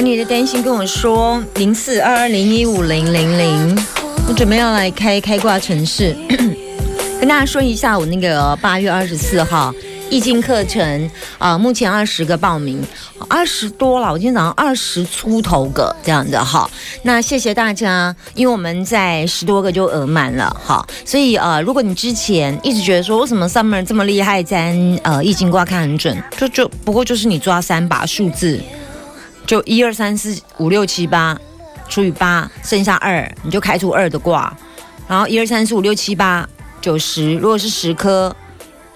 你的担心跟我说，零四二二零一五零零零，我准备要来开开挂城市，跟大家说一下，我那个八月二十四号易经课程啊、目前二十个报名，二十多了，我今天早上二十出头个这样的哈。那谢谢大家，因为我们在十多个就额满了哈，所以呃，如果你之前一直觉得说为什么 Summer 这么厉害，占呃易经卦看很准，就就不过就是你抓三把数字。就一二三四五六七八除以八，剩下二，你就开出二的卦。然后一二三四五六七八九十，如果是十颗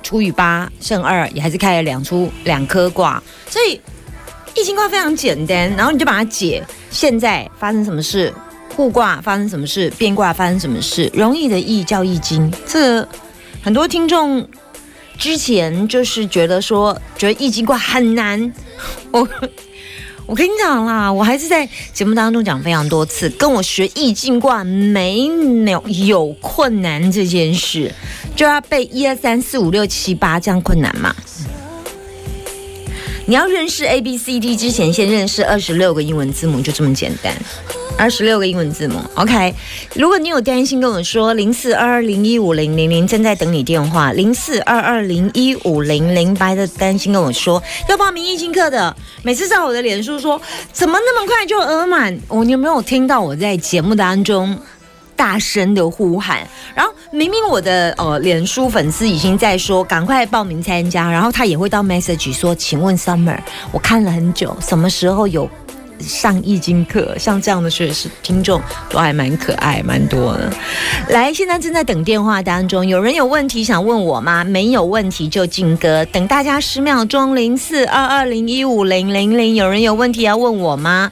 除以八剩二，也还是开了两出两颗卦。所以易经卦非常简单，然后你就把它解，现在发生什么事，互卦发生什么事，变卦发生什么事，容易的易叫易经。这很多听众之前就是觉得说，觉得易经卦很难，我。我跟你讲啦，我还是在节目当中讲非常多次，跟我学易经卦没有有困难这件事，就要背一二三四五六七八这样困难嘛？你要认识 A B C D 之前，先认识二十六个英文字母，就这么简单。二十六个英文字母，OK。如果你有担心，跟我说零四二二零一五零零零正在等你电话，零四二二零一五零零白的担心跟我说要报名易经课的，每次在我的脸书说怎么那么快就额满，我、你有没有听到我在节目当中？大声的呼喊，然后明明我的呃脸书粉丝已经在说赶快报名参加，然后他也会到 message 说，请问 Summer，我看了很久，什么时候有上易经课？像这样的学是听众都还蛮可爱，蛮多的。来，现在正在等电话当中，有人有问题想问我吗？没有问题就进歌，等大家十秒钟，零四二二零一五零零零，有人有问题要问我吗？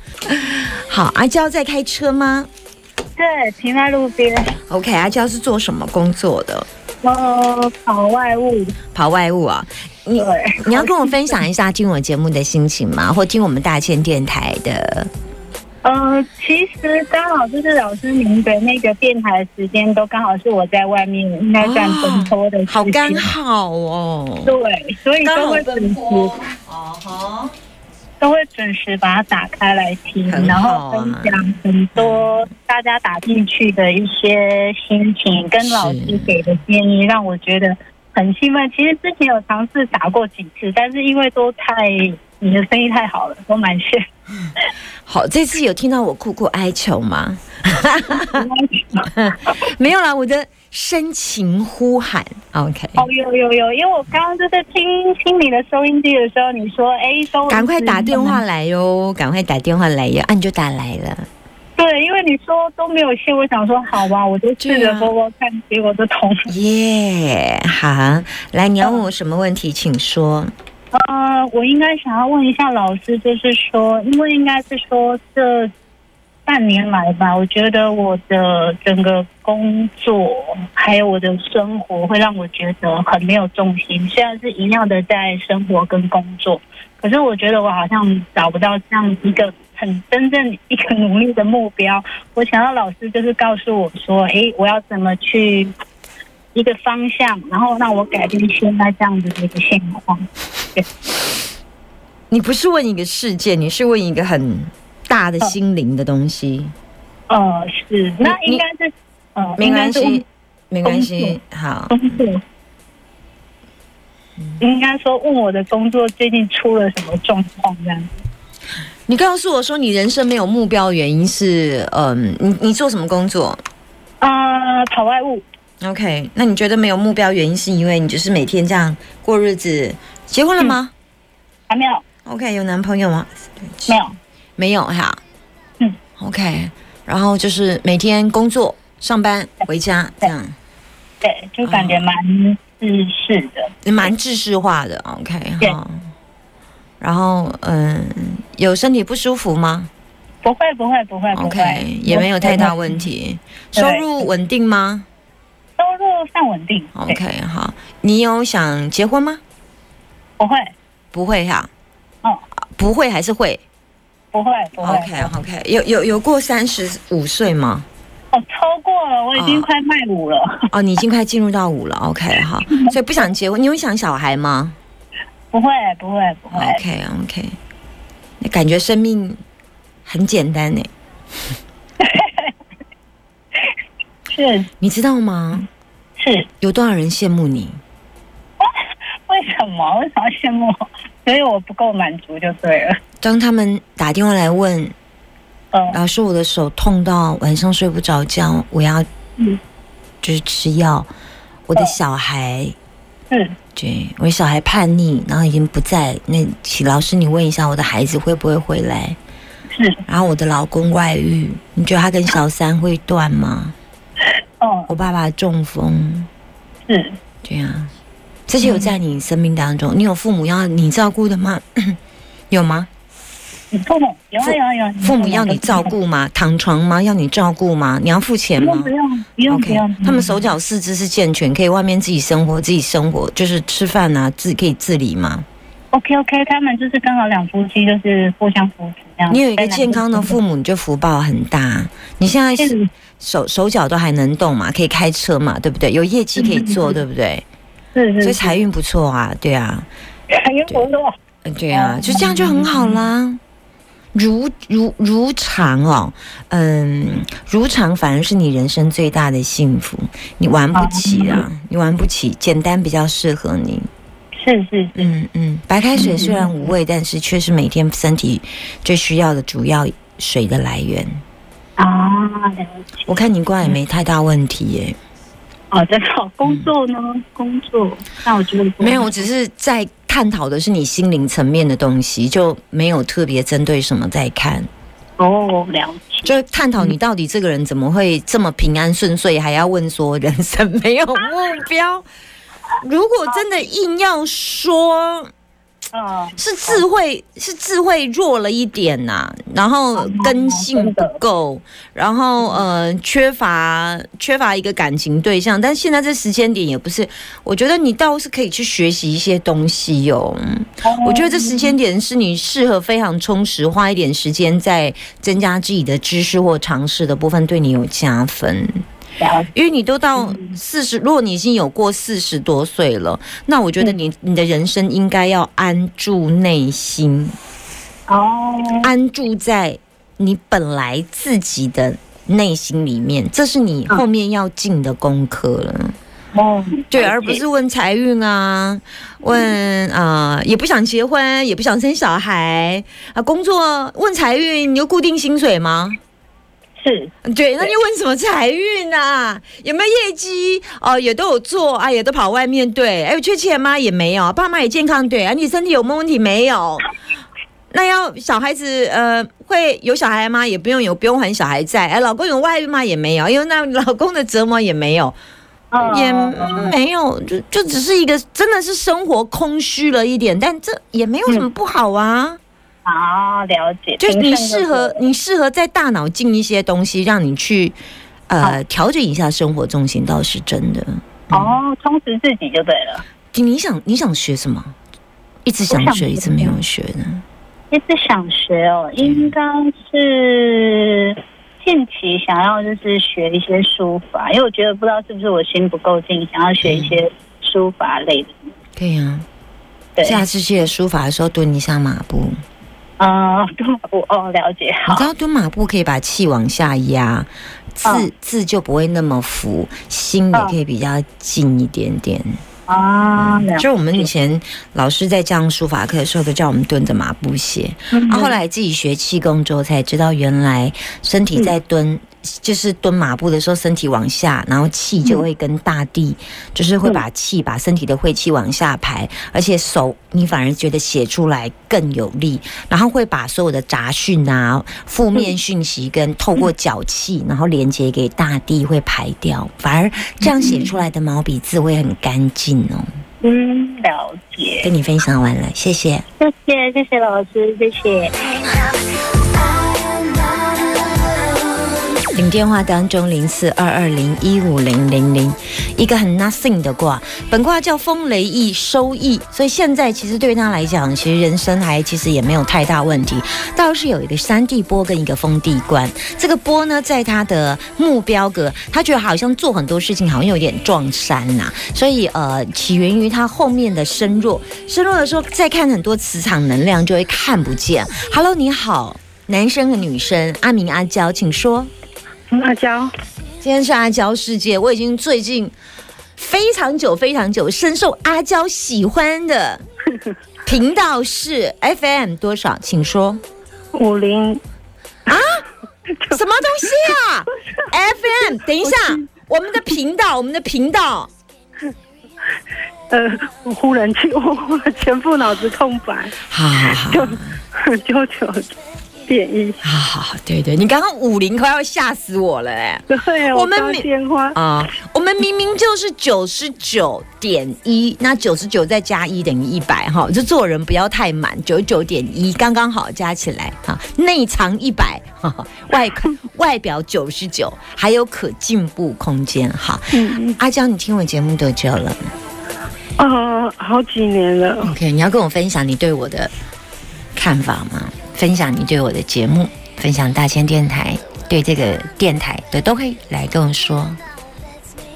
好，阿娇在开车吗？对，停在路边，OK，阿娇是做什么工作的？呃，跑外务，跑外务啊？你对，你要跟我分享一下听我节目的心情吗？或听我们大千电台的？呃，其实刚好就是老师您的那个电台时间都刚好是我在外面应该算奔波的好刚好哦，对，所以都会准时哦哈，都会准时把它打开来听，然后分享很多大家打进去的一些心情，跟老师给的建议，让我觉得很兴奋。其实之前有尝试打过几次，但是因为都太你的生意太好了，都蛮炫。好，这次有听到我苦苦哀求吗？没有啦，我的深情呼喊，OK，哦，有有有，因为我刚刚就是听听你的收音机的时候，你说哎，收赶快打电话来哟，赶快打电话来哟，啊，你就打来了。你说都没有线，我想说好吧，我就试对啊着播播看，结果就通了。耶、好，来，你要问我什么问题，请说。呃，我应该想要问一下老师，就是说，因为应该是说这半年来吧，我觉得我的整个工作还有我的生活会让我觉得很没有重心。虽然是一样的在生活跟工作，可是我觉得我好像找不到这样一个很真正一个努力的目标。我想要老师就是告诉我说，诶，我要怎么去一个方向，然后让我改变现在这样子的一个现况。你不是问一个事件，你是问一个很大的心灵的东西。呃，是，那应该是，呃，没关系，没关系。好，工作。应该说问我的工作最近出了什么状况这样子。你告诉我说你人生没有目标，原因是，嗯，你你做什么工作呃，跑外务，？OK，那你觉得没有目标，原因是因为你就是每天这样过日子？结婚了吗、还没有，o k 有男朋友吗？没有，没有哈。嗯，OK，然后就是每天工作、上班、回家这样。对，就感觉蛮自式的。蛮制式化的，OK 对哈。然后嗯，有身体不舒服吗不会，不会，不会，不会？OK，也没有太大问题。收入稳定吗收入算稳定。？OK 好，你有想结婚吗？不会，不会哈，哦，不会还是会不会，不会。？OK OK，有有有过三十五岁吗？哦，超过了，我已经快迈五了。哦，你已经快进入到五了，OK 好，所以不想结婚，你有想小孩吗不会，不会，不会。？OK OK，那感觉生命很简单呢，是你知道吗？是，有多少人羡慕你？为什么？为什么要羡慕我？所以我不够满足就对了。当他们打电话来问嗯老师，我的手痛到晚上睡不着觉，我要嗯就是吃药。我的小孩，是对，我小孩叛逆，然后已经不在。那请老师你问一下，我的孩子会不会回来？是，然后我的老公外遇，你觉得他跟小三会断吗？哦我爸爸中风，是。对啊，这些有在你生命当中，你有父母要你照顾的吗？有吗？你父母有啊有啊有啊。父母要你照顾吗？躺床吗？要你照顾吗？你要付钱吗不用不用不用不 OK，用。他们手脚四肢是健全，可以外面自己生活，自己生活就是吃饭啊，自可以自理吗？OK OK，他们就是刚好两夫妻，就是互相扶持这样。你有一个健康的父母，你就福报很大。你现在是是手手脚都还能动嘛，可以开车嘛，对不对？有业绩可以做，对不对？是是，所以财运不错啊，对啊，财运不错。嗯对啊，哦就这样就很好啦。如如如常哦，嗯，如常反而是你人生最大的幸福。你玩不起啊，你玩不起，简单比较适合你。是是是，嗯嗯，白开水虽然无味，但是却是每天身体最需要的主要水的来源。啊，我看你挂也没太大问题耶，哦，真的哦。工作呢？工作，那我觉得没有，我只是在探讨的是你心灵层面的东西，就没有特别针对什么在看，哦，了解。就探讨你到底这个人怎么会这么平安顺遂，还要问说人生没有目标。如果真的硬要说，嗯，是智慧是智慧弱了一点呐、然后根性不够，然后呃缺乏缺乏一个感情对象，但现在这时间点也不是，我觉得你倒是可以去学习一些东西哟、我觉得这时间点是你适合非常充实，花一点时间在增加自己的知识或尝试的部分，对你有加分。因为你都到四十，如果你已经有过四十多岁了，那我觉得你你的人生应该要安住内心，哦，安住在你本来自己的内心里面，这是你后面要进的功课了。哦，对，而不是问财运啊，问啊、呃也不想结婚，也不想生小孩啊，工作问财运，你有固定薪水吗？是对，那你问什么财运啊？有没有业绩？哦，也都有做啊，也都跑外面对。哎，有缺钱吗？也没有。爸妈也健康对。啊，你身体有没有问题？没有。那要小孩子呃会有小孩吗？也不用有，不用还小孩在。哎，老公有外遇吗？也没有，因为那老公的折磨也没有，嗯也没有，就就只是一个真的是生活空虚了一点，但这也没有什么不好啊。啊，了解。就是你适合，你适合在大脑进一些东西，让你去呃调整一下生活重心，倒是真的。哦，充实自己就对了。你你想你想学什么？一直想学，想一直没有学呢。一直想学哦，应该是近期想要就是学一些书法，因为我觉得不知道是不是我心不够静，想要学一些书法类的。可以啊，对，下次学书法的时候蹲一下马步。嗯，对，我哦了解，好你知，道蹲马步可以把气往下压，字、嗯字就不会那么浮，心也可以比较静一点点。啊，就我们以前老师在教书法课的时候，都叫我们蹲着马步写。嗯啊，后来自己学气功之后，才知道原来身体在蹲，就是蹲马步的时候，身体往下，然后气就会跟大地，就是会把气把身体的晦气往下排，而且手你反而觉得写出来更有力，然后会把所有的杂讯啊、负面讯息跟透过脚气，然后连接给大地会排掉，反而这样写出来的毛笔字会很干净哦。嗯，了解。跟你分享完了，谢谢。谢谢，谢谢老师，谢谢。电话当中零四二二零一五零零零，一个很 nothing 的卦，本卦叫风雷益收益，所以现在其实对他来讲，其实人生还其实也没有太大问题，倒是有一个山地波跟一个风地官。这个波呢，在他的目标格，他觉得好像做很多事情好像有点撞山呐、所以呃，起源于他后面的身弱，身弱的时候再看很多磁场能量就会看不见。Hello，你好，男生和女生，阿明阿娇，请说。阿娇，今天是阿娇世界，我已经最近非常久非常久深受阿娇喜欢的 频道是 FM 多少？请说。五零。什么东西啊？FM，等一下，我们的频道，我们的频道，呃，我忽然去，我全部脑子空白，好好好。就 九九点一。好好好，对对，你刚刚五零快要吓死我了哎！对，我们没电话，啊、我们明明就是九十九点一，那九十九再加一等于一百哈，就做人不要太满，九十九点一刚刚好加起来哈，内藏一百，外 外表九十九，还有可进步空间哈。嗯，阿娇，你听我节目多久了哦，好几年了。？OK，你要跟我分享你对我的看法吗？分享你对我的节目，分享大千电台对这个电台的都可以来跟我说。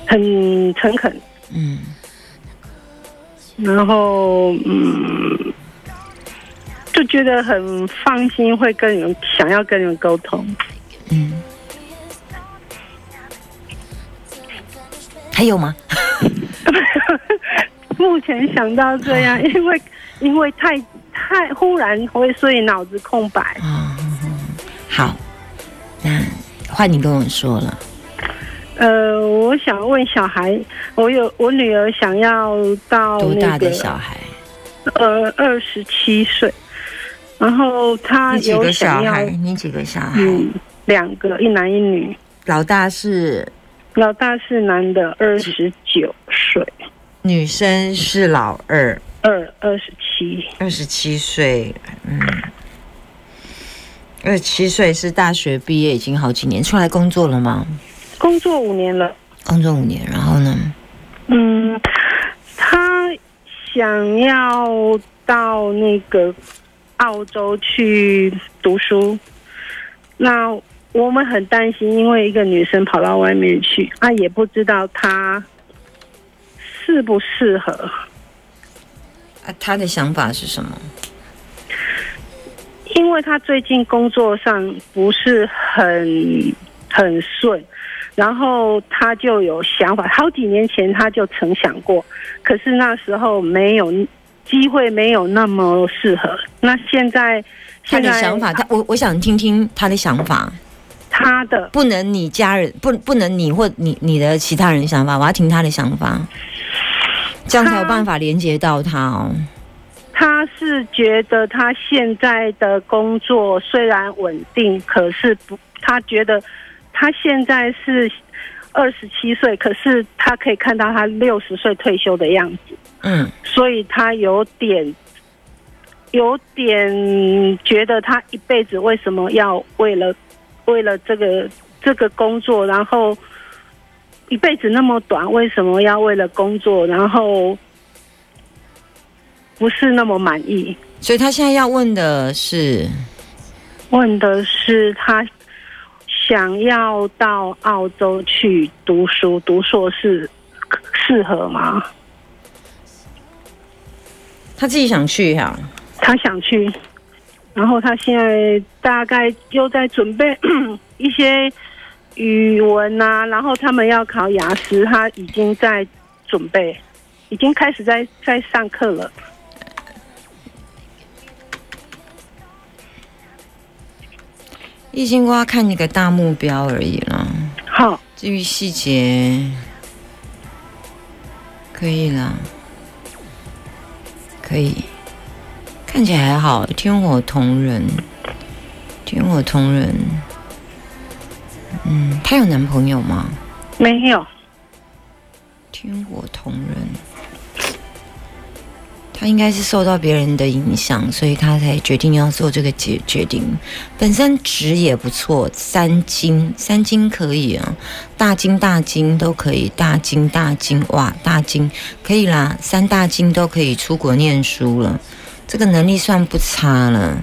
很诚恳，嗯，然后嗯，就觉得很放心，会跟你们想要跟你们沟通。嗯，还有吗？目前想到这样，因为因为太太忽然会，所以脑子空白。啊、好，那换你跟我说了。呃，我想问小孩，我有我女儿想要到多大的小孩？呃二十七岁，然后他有几个有想要小孩？你几个小孩？嗯两个一男一女，老大是老大是男的，二十九岁，女生，是老二，二二十七，二十七岁。嗯，二十七岁是大学毕业，已经好几年，出来工作了吗？工作五年了。工作五年，然后呢？嗯，他想要到那个澳洲去读书，那我们很担心，因为一个女生跑到外面去，啊，也不知道她适不适合。啊，他的想法是什么？因为他最近工作上不是很很顺，然后他就有想法，好几年前他就曾想过，可是那时候没有机会，没有那么适合。那现在他的想法，他我我想听听他的想法。他的不能你家人不不能你或你你的其他人想法，我要听他的想法，这样才有办法连接到他哦。他是觉得他现在的工作虽然稳定，可是不，他觉得他现在是二十七岁，可是他可以看到他六十岁退休的样子，嗯，所以他有点有点觉得他一辈子为什么要为了为了这个这个工作，然后一辈子那么短，为什么要为了工作，然后不是那么满意？所以他现在要问的是，问的是他想要到澳洲去读书，读硕士适合吗？他自己想去哈、他想去，然后他现在大概又在准备 一些语文啊，然后他们要考雅思，他已经在准备，已经开始在在上课了。一心瓜看一个大目标而已啦，好，至于细节，可以啦，可以，看起来还好。天火同人，天火同人，嗯，她有男朋友吗？没有，天火同人，她应该是受到别人的影响，所以她才决定要做这个决决定。本身值也不错，三金三金可以啊，大金大金都可以，大金大金哇，大金可以啦，三大金都可以出国念书了，这个能力算不差了。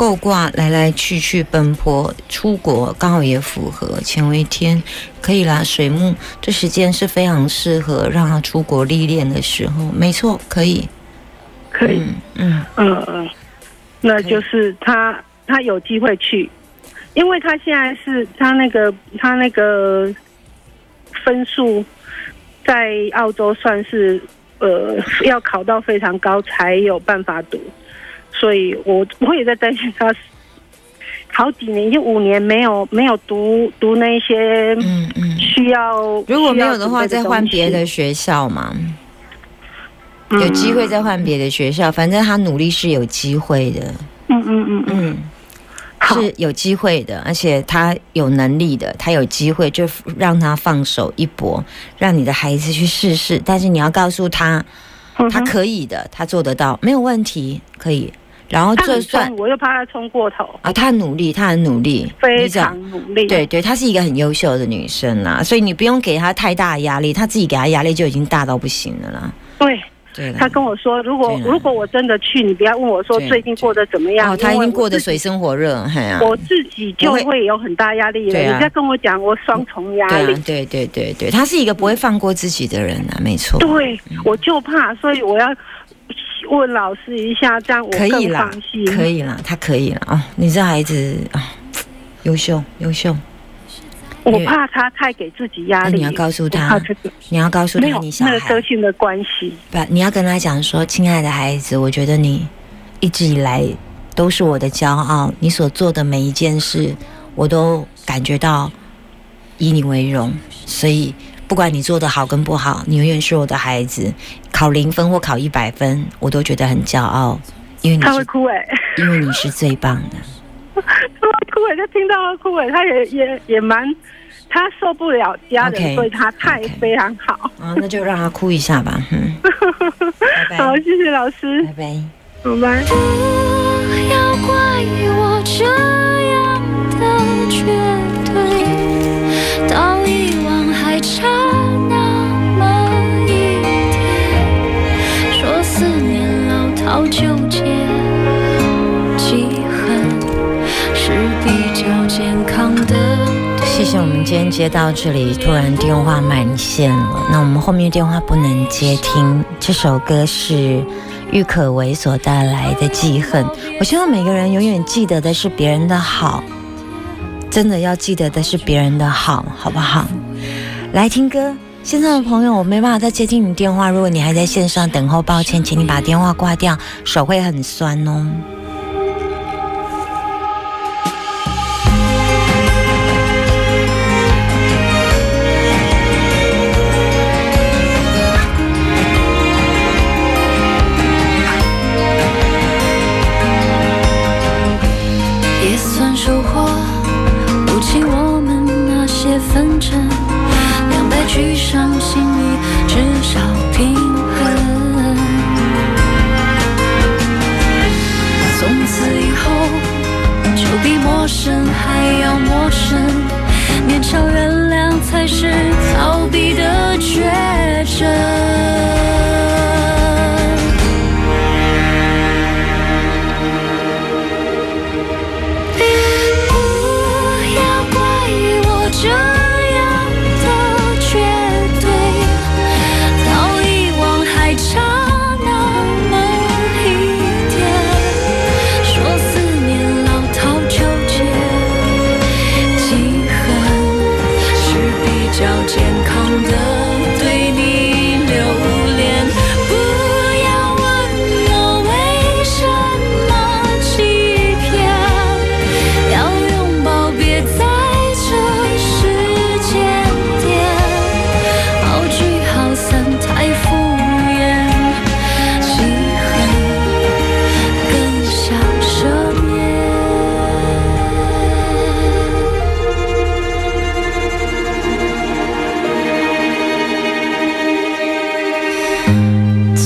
够挂来来去去奔波，出国刚好也符合乾为天，可以啦。水木这时间是非常适合让他出国历练的时候，没错，可以。可以，嗯。嗯嗯，那就是他他有机会去，因为他现在是他那个他那个分数在澳洲算是呃要考到非常高才有办法读，所以我我也在担心他 好几年，就五年没有没有读读那些嗯嗯，需要，如果没有的话，再换别的学校嘛，嗯。有机会再换别的学校，反正他努力是有机会的，嗯嗯嗯嗯，是有机会的，而且他有能力的，他有机会就让他放手一搏，让你的孩子去试试。但是你要告诉他，他可以的，他做得到，没有问题，可以。然后就算，我又怕他冲过头，啊，他很努力，他很努力，非常努力。对对，她是一个很优秀的女生啦，所以你不用给她太大的压力，她自己给她压力就已经大到不行了啦。对，对了，他跟我说，如果如果我真的去，你不要问我说最近过得怎么样，哦，她已经过得水深火热，嘿啊，我自己就会有很大压力了。你在跟我讲，我双重压力对啊，。对对对对，她是一个不会放过自己的人啊，没错。对，我就怕，所以我要问老师一下，这样我更可以啦可以啦，他可以了啊！你这孩子啊，优秀优秀，我怕他太给自己压力。你要告诉他你要告诉他你小孩个性的关系。不，你要跟他讲说，亲爱的孩子，我觉得你一直以来都是我的骄傲，你所做的每一件事，我都感觉到以你为荣，所以不管你做的好跟不好，你永远是我的孩子。考零分或考一百分，我都觉得很骄傲，因为你他会哭哎、因为你是最棒的。他会哭哎、他听到他哭哎、他也也也蛮，他受不了家人对他太非常好。啊，那就让他哭一下吧，嗯，拜好，谢谢老师拜，拜。拜拜。不要怪我这忘还差那么一点。说思念老套纠结，记恨是比较健康的。谢谢，我们今天接到这里，突然电话满线了，那我们后面电话不能接听。这首歌是郁可唯所带来的《记恨》，我希望每个人永远记得的是别人的好，真的要记得的是别人的好，好不好？来听歌。线上的朋友，我没办法再接听你电话，如果你还在线上等候，抱歉，请你把电话挂掉，手会很酸哦。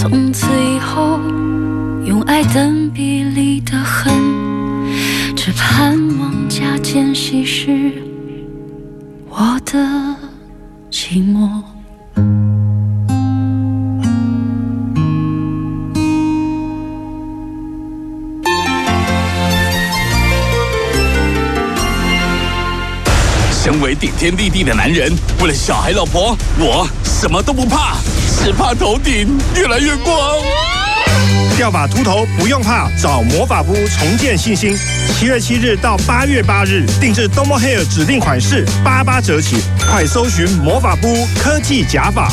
从此以后，用爱等比例的恨，只盼望加减稀释我的寂寞。身为顶天立地的男人，为了小孩老婆，我什么都不怕，只怕头顶越来越光。掉发秃头不用怕，找魔法屋重建信心。七月七日到八月八日，定制 Domo Hair 指定款式，八八折起，快搜寻魔法屋科技假发。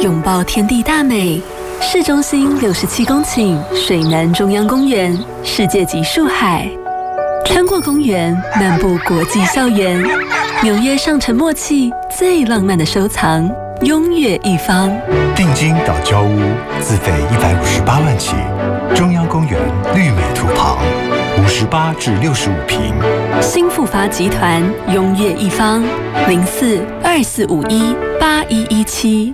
拥抱天地大美，市中心六十七公顷水南中央公园，世界级树海。穿过公园，漫步国际校园，纽约上城默契最浪漫的收藏，拥月一方。定金到交屋，自费一百五十八万起。中央公园绿美图旁，五十八至六十五平。新复发集团拥月一方，零四二四五一八一一七。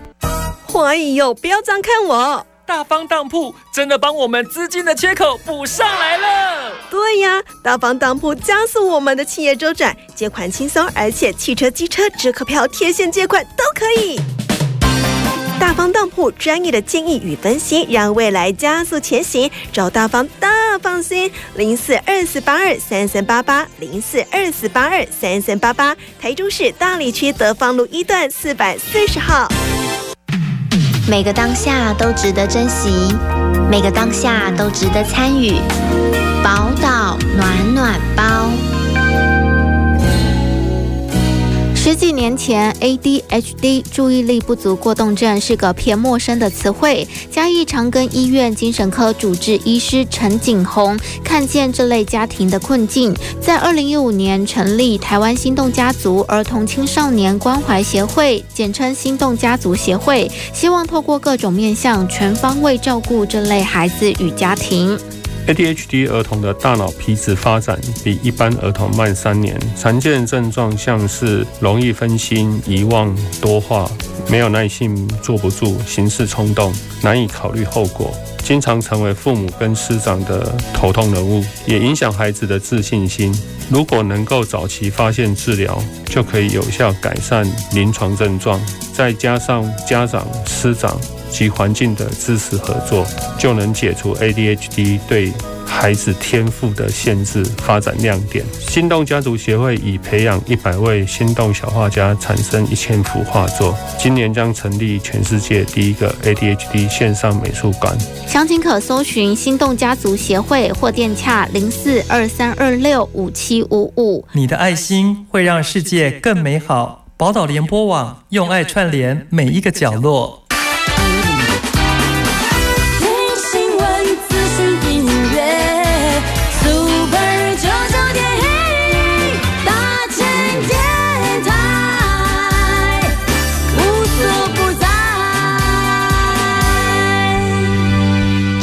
哎呦，不要这样看我！大方当铺真的帮我们资金的缺口补上来了。对呀，大方当铺加速我们的企业周转，借款轻松，而且汽车、机车、折扣票、贴现借款都可以。大方当铺专业的建议与分析，让未来加速前行。找大方大放心，零四二四八二三三八八，零四二四八二三三八八。台中市大理区德芳路一段四百四十号。每个当下都值得珍惜，每个当下都值得参与。年前，ADHD 注意力不足过动症是个偏陌生的词汇。嘉义长庚医院精神科主治医师陈景宏看见这类家庭的困境，在二零一五年成立台湾心动家族儿童青少年关怀协会，简称心动家族协会，希望透过各种面向，全方位照顾这类孩子与家庭。ADHD 儿童的大脑皮质发展比一般儿童慢三年，常见症状像是容易分心、遗忘、多话、没有耐性、坐不住、行事冲动、难以考虑后果，经常成为父母跟师长的头痛人物，也影响孩子的自信心。如果能够早期发现治疗，就可以有效改善临床症状，再加上家长、师长。及环境的支持合作，就能解除 ADHD 对孩子天赋的限制，发展亮点。心动家族协会已培养一百位心动小画家，产生一千幅画作。今年将成立全世界第一个 ADHD 线上美术馆。详情可搜寻心动家族协会或电洽零四二三二六五七五五。你的爱心会让世界更美好。宝岛联播网用爱串联每一个角落。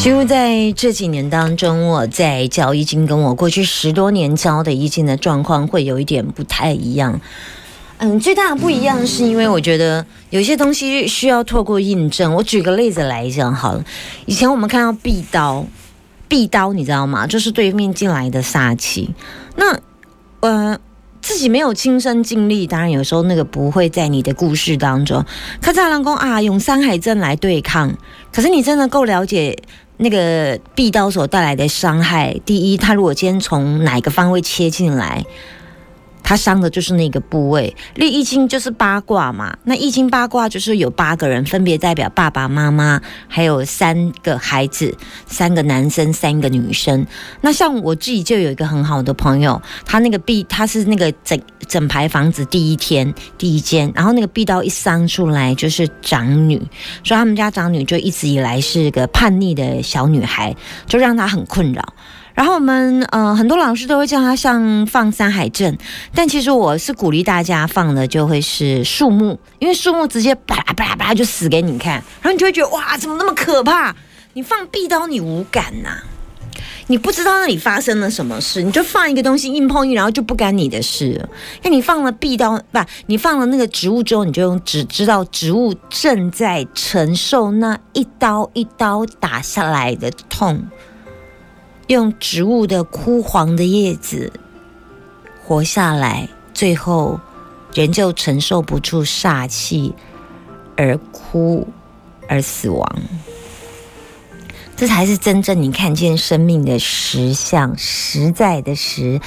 几乎在这几年当中，我在教易经跟我过去十多年教的易经的状况会有一点不太一样。嗯，最大的不一样是因为我觉得有些东西需要透过印证。我举个例子来讲好了，以前我们看到壁刀，壁刀你知道吗？就是对面进来的煞气。那呃，自己没有亲身经历，当然有时候那个不会在你的故事当中。看在郎公啊，用山海阵来对抗，可是你真的够了解。那个壁刀所带来的伤害，第一，他如果今天从哪个方位切进来，他伤的就是那个部位。立易经就是八卦嘛，那易经八卦就是有八个人，分别代表爸爸妈妈，还有三个孩子，三个男生，三个女生。那像我自己就有一个很好的朋友，他那个壁，他是那个整整排房子第一天第一间，然后那个壁刀一伤出来就是长女，所以他们家长女就一直以来是个叛逆的小女孩，就让她很困扰。然后我们呃很多老师都会叫他像放山海镇，但其实我是鼓励大家放的就会是树木，因为树木直接啪啦啪啦啪啦就死给你看，然后你就会觉得哇怎么那么可怕？你放壁刀你无感呐。你不知道那里发生了什么事，你就放一个东西硬碰硬，然后就不干你的事。那你放了壁刀，不，你放了那个植物之后，你就用只知道植物正在承受那一刀一刀打下来的痛，用植物的枯黄的叶子活下来，最后人就承受不住煞气而哭而死亡。这才是真正你看见生命的实相，实在的实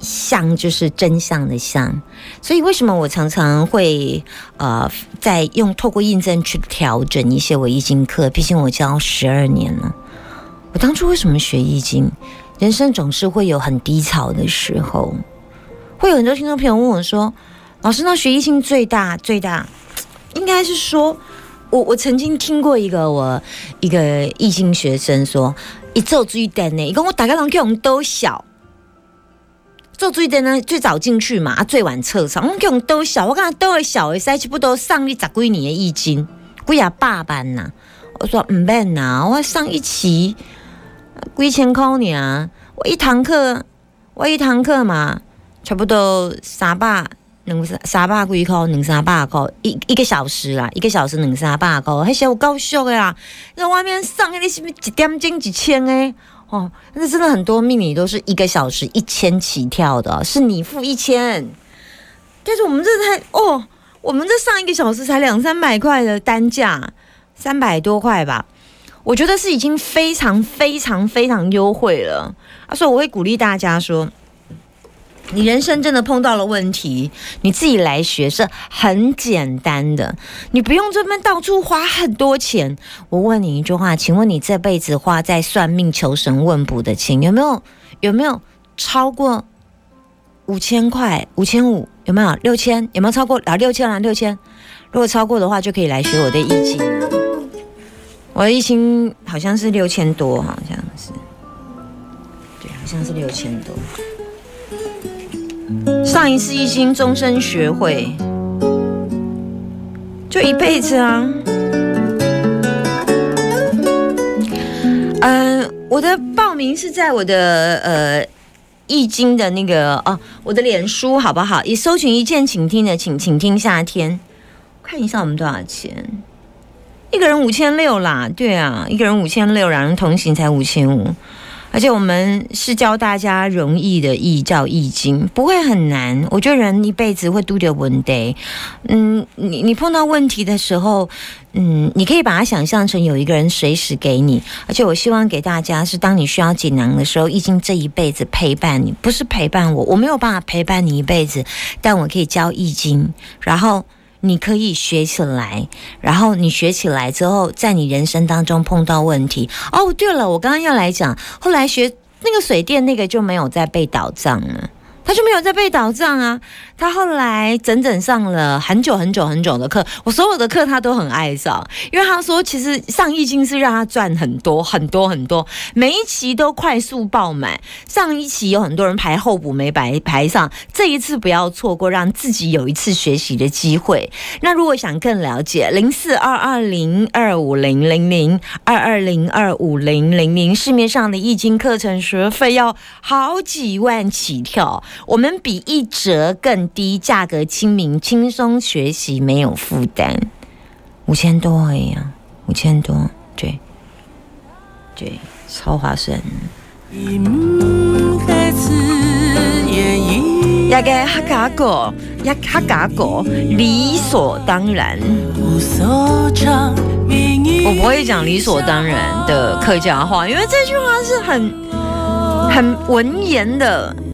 相就是真相的相。所以为什么我常常会呃在用透过印证去调整一些我易经课？毕竟我教十二年了。我当初为什么学易经？人生总是会有很低潮的时候，会有很多听众朋友问我说：“老师，那学易经最大最大，应该是说。”我我曾经听过一个我一个异性学生说，一做注意点呢，一共我大概能用都小，做注意灯呢最早进去嘛，啊最晚撤场，我用都小，我刚才都会小，塞起不都上你十几年的易经，几啊百班呐，我说唔免呐，我上一期几千块呢，我一堂课我一堂课嘛，差不多三百。两三三百几块，两三百块一一个小时啦，一个小时两三百块，迄些有够俗的啦。那外面上那是不是一点钟几千诶？哦，那真的很多秘密都是一个小时一千起跳的，是你付一千。但是我们这才哦，我们这上一个小时才两三百块的单价，三百多块吧。我觉得是已经非常非常非常优惠了。啊，所以我会鼓励大家说。你人生真的碰到了问题，你自己来学是很简单的，你不用这边到处花很多钱。我问你一句话，请问你这辈子花在算命、求神问卜的钱有没有？有没有超过五千块？五千五有没有？六千有没有超过？啊，六千啊，六千。如果超过的话，就可以来学我的易经。我的易经好像是六千多，好像是，对，好像是六千多。上一次易经终身学会，就一辈子啊。嗯，我的报名是在我的呃易经的那个哦，我的脸书好不好？以搜寻一键请听的，请请听夏天，看一下我们多少钱？一个人五千六啦，对啊，一个人五千六，两人同行才五千五。而且我们是教大家容易的易，叫易经，不会很难。我觉得人一辈子会 do the one day。嗯，你你碰到问题的时候，嗯，你可以把它想象成有一个人随时给你。而且我希望给大家是，当你需要锦囊的时候，易经这一辈子陪伴你，不是陪伴我，我没有办法陪伴你一辈子，但我可以教易经，然后。你可以学起来，然后你学起来之后，在你人生当中碰到问题哦。对了，我刚刚要来讲，后来学那个水电那个就没有再被倒账了。他就没有再被倒账啊！他后来整整上了很久很久很久的课，我所有的课他都很爱上，因为他说其实上易经是让他赚很多很多很多，每一期都快速爆满。上一期有很多人排候补没白排上，这一次不要错过，让自己有一次学习的机会。那如果想更了解，零四二二零二五零零零二二零二五零零零，市面上的易经课程学费要好几万起跳。我们比一折更低，价格亲民，轻松学习，没有负担，五千多而已啊，五千多，对，对，超划算。一个哈嘎果，呀哈嘎果，理所当然。我不会讲理所当然的客家话，因为这句话是很很文言的。